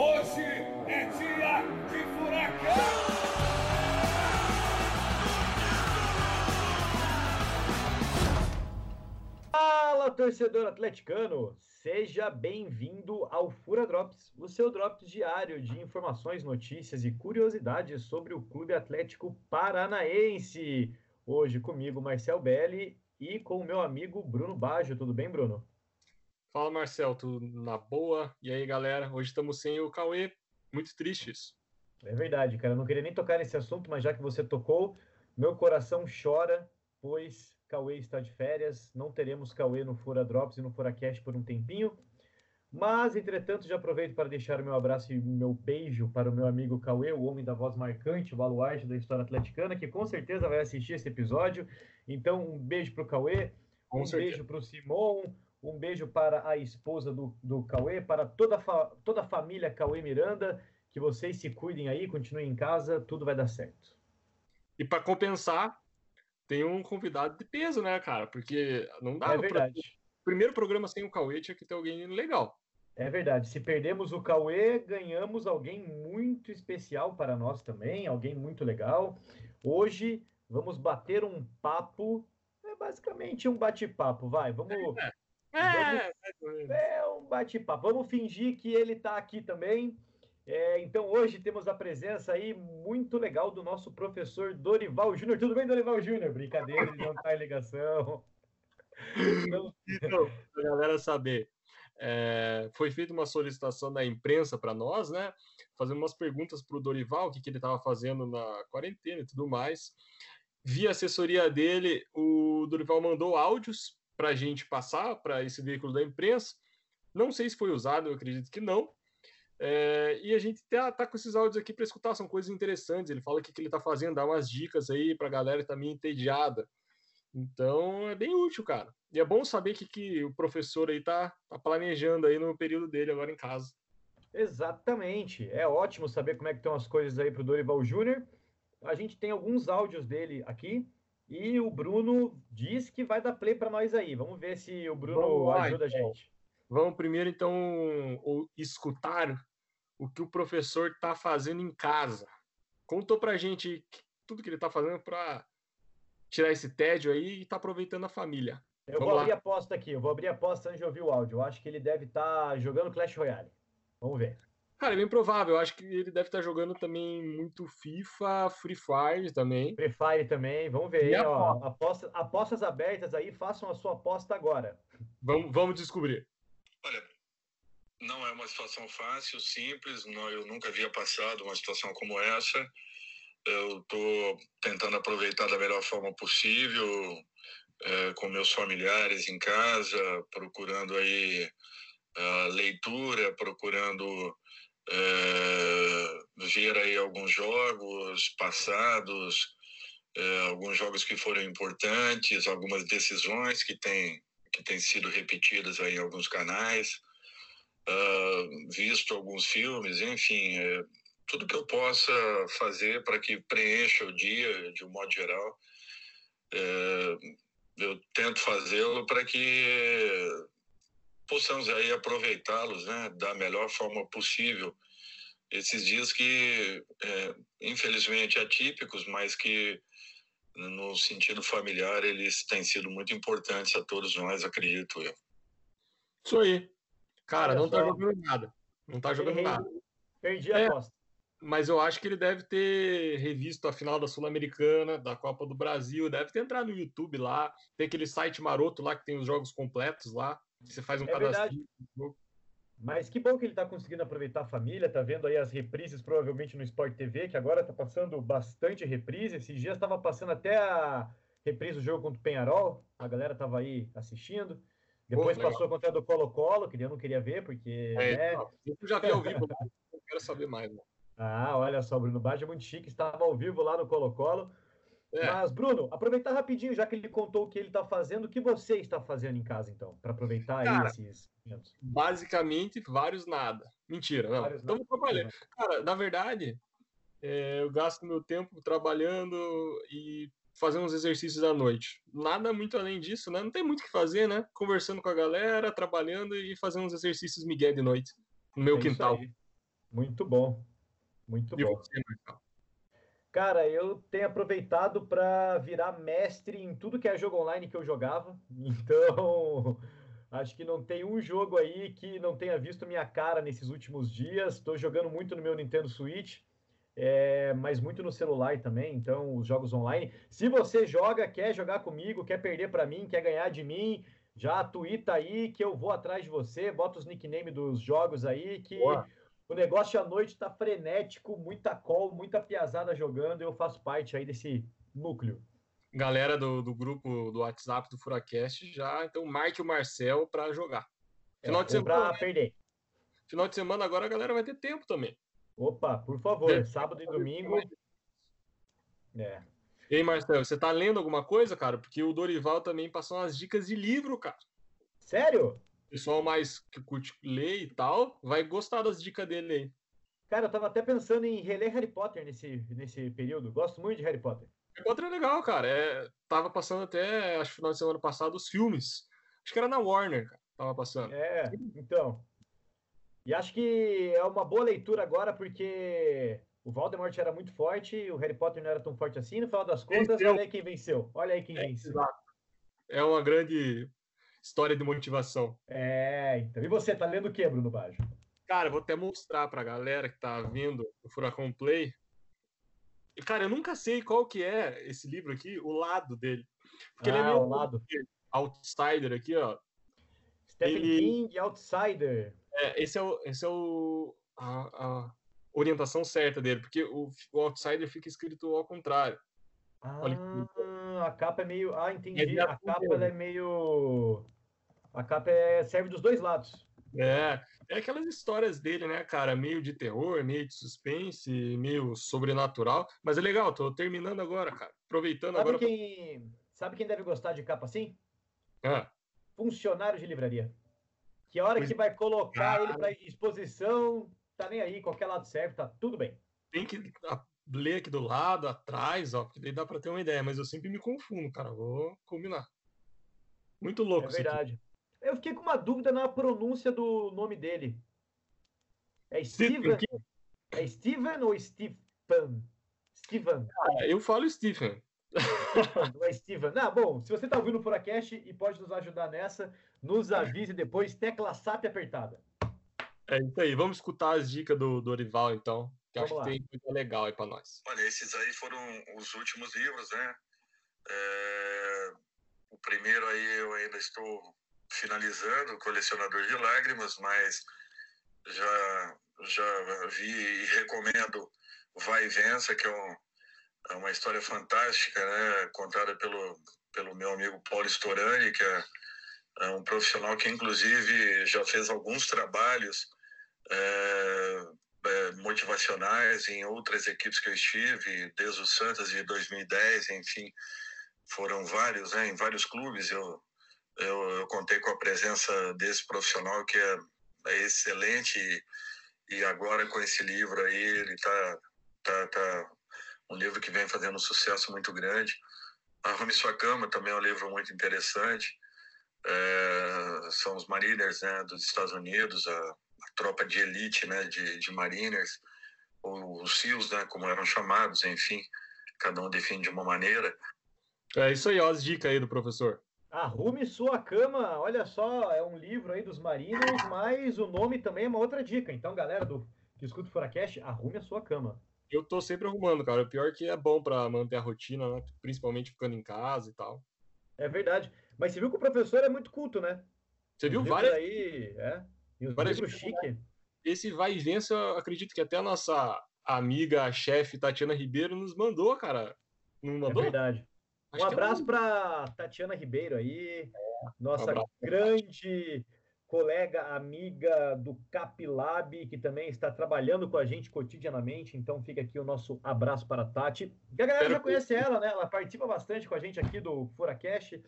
Hoje é dia de furacão! Fala, torcedor atleticano! Seja bem-vindo ao Fura Drops, o seu drops diário de informações, notícias e curiosidades sobre o Clube Atlético Paranaense. Hoje comigo, Marcel Belli, e com o meu amigo Bruno Baggio. Tudo bem, Bruno? Fala, Marcel, tudo na boa? E aí, galera? Hoje estamos sem o Cauê, muito tristes. É verdade, cara. Eu não queria nem tocar nesse assunto, mas já que você tocou, meu coração chora, pois Cauê está de férias. Não teremos Cauê no Fura Drops e no Furacast por um tempinho. Mas, entretanto, já aproveito para deixar o meu abraço e meu beijo para o meu amigo Cauê, o homem da voz marcante, o baluarte da história atleticana, que com certeza vai assistir esse episódio. Então, um beijo para o Cauê, com um certeza. beijo para o Simon, um beijo para a esposa do, do Cauê, para toda fa toda a família Cauê Miranda. Que vocês se cuidem aí, continuem em casa, tudo vai dar certo. E para compensar, tem um convidado de peso, né, cara? Porque não dá. É verdade. Pra... Primeiro programa sem o Cauê tinha que ter alguém legal. É verdade. Se perdemos o Cauê, ganhamos alguém muito especial para nós também, alguém muito legal. Hoje vamos bater um papo, é basicamente um bate-papo, vai. Vamos. É, é, vamos, é, é um bate-papo. Vamos fingir que ele está aqui também. É, então hoje temos a presença aí muito legal do nosso professor Dorival Júnior. Tudo bem, Dorival Júnior? Brincadeira, ele não está em ligação. Então, para a galera saber, é, foi feita uma solicitação da imprensa para nós, né? Fazendo umas perguntas para o Dorival, o que, que ele estava fazendo na quarentena e tudo mais. Via assessoria dele, o Dorival mandou áudios para a gente passar para esse veículo da imprensa. Não sei se foi usado, eu acredito que não. É, e a gente tá, tá, com esses áudios aqui para escutar, são coisas interessantes. Ele fala o que, que ele tá fazendo, dá umas dicas aí para a galera que tá meio entediada. Então é bem útil, cara. E é bom saber que, que o professor aí tá, tá planejando aí no período dele agora em casa. Exatamente. É ótimo saber como é que estão as coisas aí para o Dorival Júnior. A gente tem alguns áudios dele aqui e o Bruno diz que vai dar play para nós aí. Vamos ver se o Bruno lá, ajuda então. a gente. Vamos primeiro então escutar o que o professor está fazendo em casa. Contou para a gente tudo que ele está fazendo para tirar esse tédio aí e tá aproveitando a família. Eu Vamos vou abrir a aposta aqui, eu vou abrir a aposta antes de ouvir o áudio. Eu acho que ele deve estar tá jogando Clash Royale. Vamos ver. Cara, é bem provável. Eu acho que ele deve estar tá jogando também muito FIFA, Free Fire também. Free Fire também. Vamos ver. Aí, ó, aposta, apostas abertas aí, façam a sua aposta agora. Vamos, vamos descobrir. Olha, não é uma situação fácil, simples. Não, eu nunca havia passado uma situação como essa. Eu estou tentando aproveitar da melhor forma possível, é, com meus familiares em casa, procurando aí uh, leitura, procurando é, ver aí alguns jogos passados, é, alguns jogos que foram importantes, algumas decisões que têm que têm sido repetidas aí em alguns canais, uh, visto alguns filmes, enfim, é, tudo que eu possa fazer para que preencha o dia de um modo geral, é, eu tento fazê-lo para que possamos aí aproveitá-los, né, da melhor forma possível. Esses dias que, é, infelizmente, atípicos, mas que no sentido familiar eles têm sido muito importantes a todos nós, acredito eu. Isso aí. Cara, Olha não tá só. tá jogando nada. Não tá jogando Errei. nada. Perdi a é, aposta mas eu acho que ele deve ter revisto a final da Sul-Americana, da Copa do Brasil, deve ter entrado no YouTube lá, tem aquele site maroto lá que tem os jogos completos lá, você faz um é cadastro. Mas que bom que ele está conseguindo aproveitar a família, tá vendo aí as reprises provavelmente no Sport TV, que agora tá passando bastante reprise. Esses dias estava passando até a reprise do jogo contra o Penharol, a galera tava aí assistindo. Depois Pô, passou contra a do Colo-Colo, que eu não queria ver, porque. É, né... Eu já vi ao vivo, não quero saber mais. Mano. Ah, olha só, Bruno Baggio é muito chique, estava ao vivo lá no Colo-Colo. É. Mas, Bruno, aproveitar rapidinho, já que ele contou o que ele está fazendo, o que você está fazendo em casa, então, para aproveitar Cara, esses momentos? Basicamente, vários nada. Mentira, não. Estamos trabalhando. Cara, na verdade, é, eu gasto meu tempo trabalhando e fazendo uns exercícios à noite. Nada muito além disso, né? Não tem muito o que fazer, né? Conversando com a galera, trabalhando e fazendo uns exercícios migué de noite no meu é quintal. Muito bom. Muito E bom. você, Marcelo? Cara, eu tenho aproveitado para virar mestre em tudo que é jogo online que eu jogava. Então, acho que não tem um jogo aí que não tenha visto minha cara nesses últimos dias. Estou jogando muito no meu Nintendo Switch, é, mas muito no celular também. Então, os jogos online. Se você joga, quer jogar comigo, quer perder para mim, quer ganhar de mim, já tuita aí que eu vou atrás de você. Bota os nicknames dos jogos aí que Boa. O negócio à noite tá frenético, muita call, muita piazada jogando. Eu faço parte aí desse núcleo. Galera do, do grupo do WhatsApp do Furacast já, então marque o Marcel para jogar. Final É, de ou pra semana, perder. final de semana agora a galera vai ter tempo também. Opa, por favor, sábado e domingo. É. E aí, Marcel, você tá lendo alguma coisa, cara? Porque o Dorival também passou umas dicas de livro, cara. Sério? Pessoal mais que curte ler e tal, vai gostar das dicas dele aí. Cara, eu tava até pensando em reler Harry Potter nesse, nesse período. Gosto muito de Harry Potter. Harry Potter é legal, cara. É, tava passando até, acho que final de semana passado, os filmes. Acho que era na Warner, cara. Tava passando. É, então. E acho que é uma boa leitura agora, porque o Voldemort era muito forte, o Harry Potter não era tão forte assim. No final das contas, Venceu. olha aí quem venceu. Olha aí quem venceu. Exato. É uma grande história de motivação. É, então. E você, tá lendo o que, Bruno Baggio? Cara, vou até mostrar pra galera que tá vendo o Furacão Play. E, cara, eu nunca sei qual que é esse livro aqui, o lado dele. Porque ele é Ah, meio ao lado. outsider aqui, ó. Stephen Ele- King, Outsider. É, esse é, o, esse é o, a, a orientação certa dele, porque o, o outsider fica escrito ao contrário. Olha Ah, a capa é meio. Ah, entendi. É A capa é meio. A capa é... serve dos dois lados. É, é aquelas histórias dele, né, cara? Meio de terror, meio de suspense, meio sobrenatural. Mas é legal, tô terminando agora, cara. Aproveitando Sabe agora. pra- quem, sabe quem deve gostar de capa assim? Ah, Funcionário de livraria. Que a hora Pois- que vai colocar ele para exposição, tá nem aí, qualquer lado serve, tá tudo bem. tem que ler aqui do lado, atrás, ó, porque daí dá pra ter uma ideia, mas eu sempre me confundo, cara. Vou combinar. Muito louco É isso aqui. Eu fiquei com uma dúvida na pronúncia do nome dele. É Steven? É Steven ou Stephen? Steven. Ah, eu falo Stephen. Não é Steven. Não, bom, se você está ouvindo o Furacast e pode nos ajudar nessa, nos avise depois, tecla SAP apertada. É isso aí. Vamos escutar as dicas do Dorival, então. Que eu acho Vamos que lá. tem coisa legal aí pra nós. Olha, esses aí foram os últimos livros, né? É, O primeiro aí eu ainda estou finalizando, Colecionador de Lágrimas, mas já, já vi e recomendo Vai e Vença, que é, um- é uma história fantástica, né? Contada pelo, pelo meu amigo Paulo Storani, que é, é um profissional que, inclusive, já fez alguns trabalhos é, é, motivacionais em outras equipes que eu estive, desde o Santos de 2010, enfim, foram vários, né, em vários clubes. Eu, eu, eu contei com a presença desse profissional que é, é excelente e, e agora com esse livro aí ele tá, tá, tá um livro que vem fazendo um sucesso muito grande. Arrume Sua Cama também é um livro muito interessante. É, são os Mariners né, dos Estados Unidos, a, a tropa de elite né, de, de Mariners, os SEALs, né, como eram chamados, enfim, cada um define de uma maneira. É isso aí, ó, as dicas aí do professor. Arrume sua cama, olha só, é um livro aí dos Mariners, mas o nome também é uma outra dica. Então, galera do que escuta o Furacast, arrume a sua cama. Eu tô sempre arrumando, cara. O pior é que é bom pra manter a rotina, né? Principalmente ficando em casa e tal. É verdade. Mas você viu que o professor é muito culto, né? Você viu Os várias. aí, é. E os várias livros chique. Esse vai e vença, eu acredito que até a nossa amiga, a chefe Tatiana Ribeiro nos mandou, cara. Não É mandou? verdade. Acho Um é abraço para Tatiana Ribeiro aí, nossa um grande colega, amiga do Capilab, que também está trabalhando com a gente cotidianamente. Então fica aqui o nosso abraço para a Tati. E a galera já que- conhece ela, né? Ela participa bastante com a gente aqui do Furacast.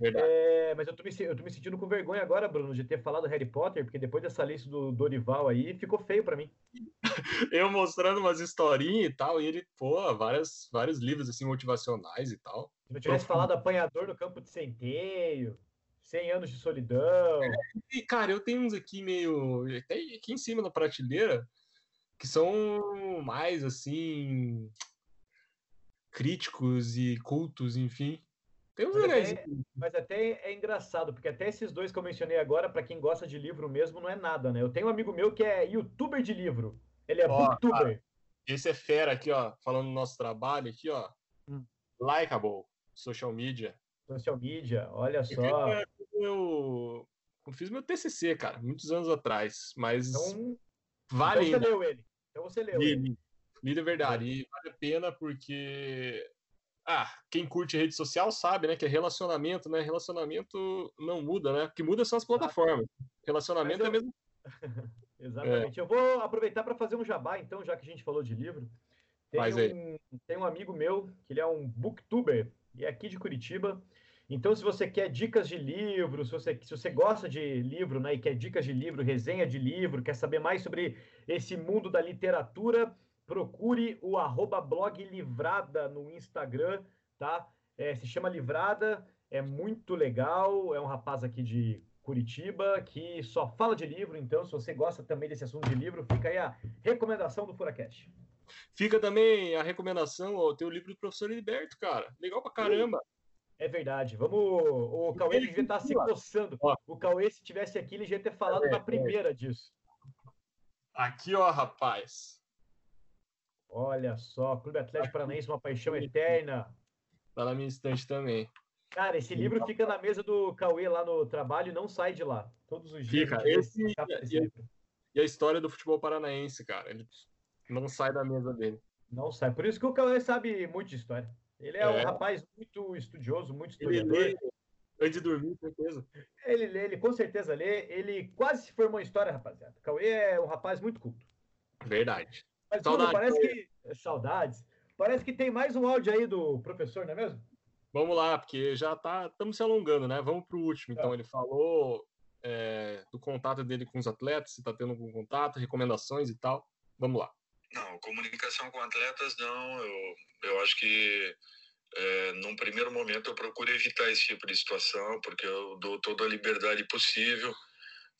É, mas eu tô, me, eu tô me sentindo com vergonha agora, Bruno, de ter falado Harry Potter, porque depois dessa lista do Dorival aí, ficou feio para mim. Eu mostrando umas historinhas e tal, e ele, pô, várias, vários livros assim motivacionais e tal. Se eu tivesse Profundo. falado apanhador no campo de centeio, 100 anos de solidão. E, cara, eu tenho uns aqui meio. Até aqui em cima na prateleira. que são mais assim críticos e cultos, enfim. Tem uns Mas legais. até, mas até é engraçado, porque até esses dois que eu mencionei agora, para quem gosta de livro mesmo, não é nada, né? Eu tenho um amigo meu que é youtuber de livro. Ele é Ó, booktuber. Esse é fera aqui, ó, falando do nosso trabalho aqui, ó. Hum. Likeable, social media. Social media, olha só. Eu, eu fiz meu TCC, cara, muitos anos atrás, mas Então, vale então você leu ele. Então você leu ele. li. De verdade. E vale a pena porque. Ah, quem curte rede social sabe, né? Que é relacionamento, né? Relacionamento não muda, né? O que muda são as plataformas. Relacionamento é eu- mesmo. Exatamente. Eu vou aproveitar para fazer um jabá, então, já que a gente falou de livro. Tem um, tem um amigo meu, que ele é um booktuber, e é aqui de Curitiba. Então, se você quer dicas de livro, se você, se você gosta de livro, né, e quer dicas de livro, resenha de livro, quer saber mais sobre esse mundo da literatura, procure o arroba blog Livrada no Instagram, tá? É, se chama Livrada, é muito legal, é um rapaz aqui de Curitiba que só fala de livro, então se você gosta também desse assunto de livro, fica aí a recomendação do Furacast. Fica também a recomendação, ó, tem o livro do professor Heriberto, cara. Legal pra caramba. É verdade. Vamos. O Cauê ele devia estar se coçando. Ó. O Cauê, se tivesse aqui, ele já ia ter falado É, na é. primeira disso. Aqui, ó, rapaz. Olha só, Clube Atlético Paranaense, uma paixão eterna. Tá na minha estante também. Cara, esse livro fica na mesa do Cauê lá no trabalho e não sai de lá. Todos os dias. Fica. Esse- e- livro. E a história do futebol paranaense, cara. Ele não sai da mesa dele. Não sai. Por isso que o Cauê sabe muito de história. Ele é, um É. rapaz muito estudioso, muito Ele historiador. lê antes de dormir, com certeza. Ele lê, ele com certeza lê. Ele quase se formou em história, rapaziada. O Cauê é um rapaz muito culto. Verdade. Mas, Bruno, Saudades, parece que. Saudades. Parece que tem mais um áudio aí do professor, não é mesmo? Vamos lá, porque já tá. Estamos se alongando, né? Vamos pro último. Então, Tá. ele falou é, do contato dele com os atletas, se tá tendo algum contato, recomendações e tal. Vamos lá. Não, comunicação com atletas não. Eu, eu acho que é, num primeiro momento eu procuro evitar esse tipo de situação, porque eu dou toda a liberdade possível.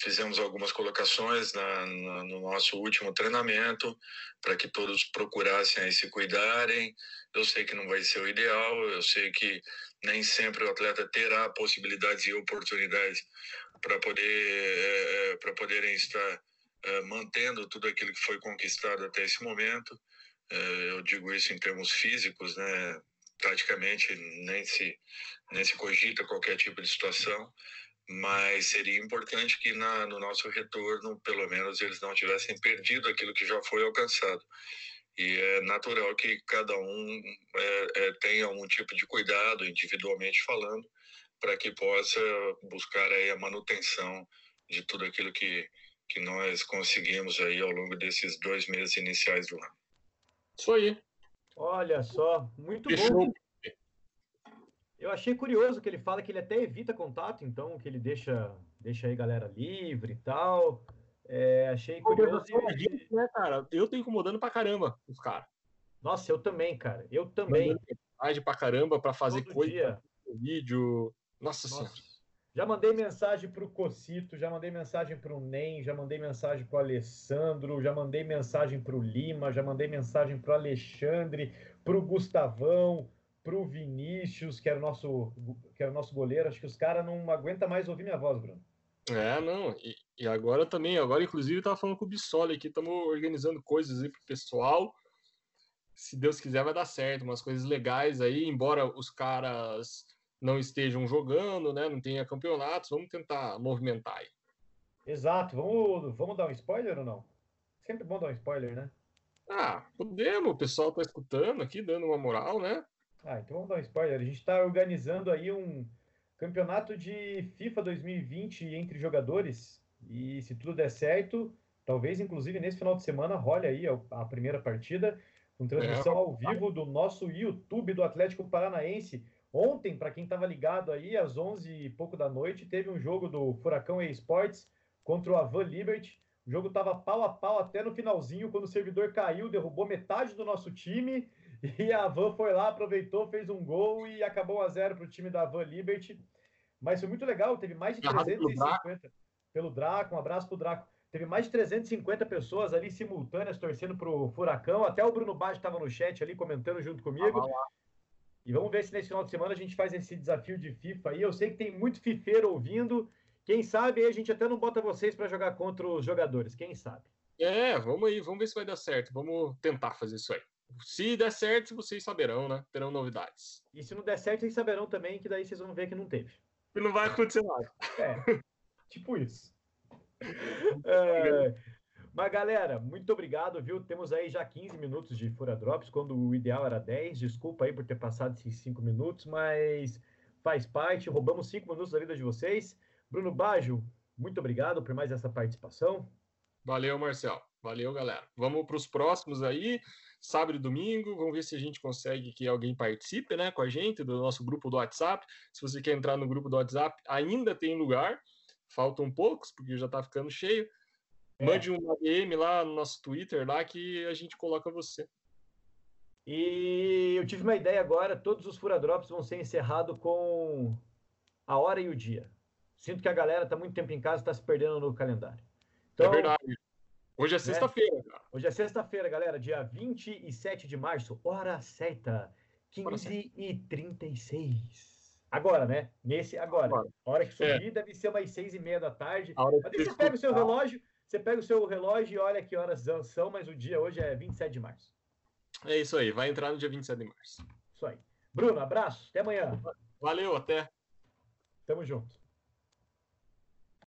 Fizemos algumas colocações na, na- no nosso último treinamento para que todos procurassem aí se cuidarem. Eu sei que não vai ser o ideal, eu sei que nem sempre o atleta terá possibilidades e oportunidades para poder para poderem estar mantendo tudo aquilo que foi conquistado até esse momento. Eh, eu digo isso em termos físicos, né? Praticamente nem se nem se cogita qualquer tipo de situação, mas seria importante que na, no nosso retorno, pelo menos, eles não tivessem perdido aquilo que já foi alcançado. E é natural que cada um eh, eh, tenha um tipo de cuidado, individualmente falando, para que possa buscar aí a manutenção de tudo aquilo que, que nós conseguimos aí ao longo desses dois meses iniciais do ano. Isso aí. Olha só, muito bom. Fechou. Eu achei curioso que ele fala que ele até evita contato, então, que ele deixa, deixa aí galera livre e tal. É, achei curioso. Gente, né, cara? Eu tô incomodando pra caramba os caras. Nossa, eu também, cara. Eu também. Mandando mensagem pra caramba pra fazer Todo coisa, dia. vídeo. Nossa, Nossa. senhora. Já mandei mensagem pro Cocito, já mandei mensagem pro Nem, já mandei mensagem pro Alessandro, já mandei mensagem pro Lima, já mandei mensagem pro Alexandre, pro Gustavão, pro Vinícius, que era o nosso, que era o nosso goleiro. Acho que os caras não aguentam mais ouvir minha voz, Bruno. É, não. E, e agora também, agora inclusive eu falando com o Bissoli aqui, estamos organizando coisas aí pro pessoal. Se Deus quiser vai dar certo, umas coisas legais aí, embora os caras não estejam jogando, né, não tenha campeonatos, vamos tentar movimentar aí. Exato. Vamos, vamos dar um spoiler ou não? Sempre bom dar um spoiler, né? Ah, podemos, o pessoal tá escutando aqui, dando uma moral, né? Ah, então vamos dar um spoiler. A gente está organizando aí um campeonato de FIFA 2020 entre jogadores. E se tudo der certo, talvez inclusive nesse final de semana role aí a, a primeira partida, com transmissão ao vivo do nosso YouTube do Atlético Paranaense. Ontem, para quem estava ligado aí, às 11 e pouco da noite, teve um jogo do Furacão eSports contra o Avan Liberty. O jogo estava pau a pau até no finalzinho, quando o servidor caiu, derrubou metade do nosso time. E a Van foi lá, aproveitou, fez um gol e acabou 1 a 0 para o time da Van Liberty. Mas foi muito legal, teve mais de Narrado pelo 350 pelo Draco. Um abraço pro Draco. Teve mais de 350 pessoas ali simultâneas torcendo pro Furacão. Até o Bruno Baggio estava no chat ali comentando junto comigo. Ah, e vamos ver se nesse final de semana a gente faz esse desafio de FIFA aí. Eu sei que tem muito fifeiro ouvindo. Quem sabe a gente até não bota vocês para jogar contra os jogadores. Quem sabe? É, vamos aí, vamos ver se vai dar certo. Vamos tentar fazer isso aí. Se der certo, vocês saberão, né? Terão novidades. E se não der certo, vocês saberão também, que daí vocês vão ver que não teve. E não vai acontecer nada. É, tipo isso. É, mas, galera, muito obrigado, viu? Temos aí já 15 minutos de Fura Drops, quando o ideal era 10. Desculpa aí por ter passado esses 5 minutos, mas faz parte. Roubamos 5 minutos da vida de vocês. Bruno Baggio, muito obrigado por mais essa participação. Valeu, Marcel. Valeu, galera. Vamos para os próximos aí, sábado e domingo. Vamos ver se a gente consegue que alguém participe, né, com a gente do nosso grupo do WhatsApp. Se você quer entrar no grupo do WhatsApp, ainda tem lugar. Faltam poucos, porque já está ficando cheio. É. Mande um DM lá no nosso Twitter lá que a gente coloca você. E eu tive uma ideia agora, todos os furadrops vão ser encerrados com a hora e o dia. Sinto que a galera está muito tempo em casa, está se perdendo no calendário. Então, é verdade. Hoje é né? sexta-feira. Né? Hoje é sexta-feira, galera, dia 27 de março, hora certa, 15h36. Agora, né? Nesse agora. agora. A hora que subir é. deve ser umas seis e meia da tarde. Mas você pega o seu relógio, você pega o seu relógio e olha que horas são, mas o dia hoje é 27 de março. É isso aí, vai entrar no dia 27 de março. Isso aí. Bruno, abraço, até amanhã. Valeu, até. Tamo junto.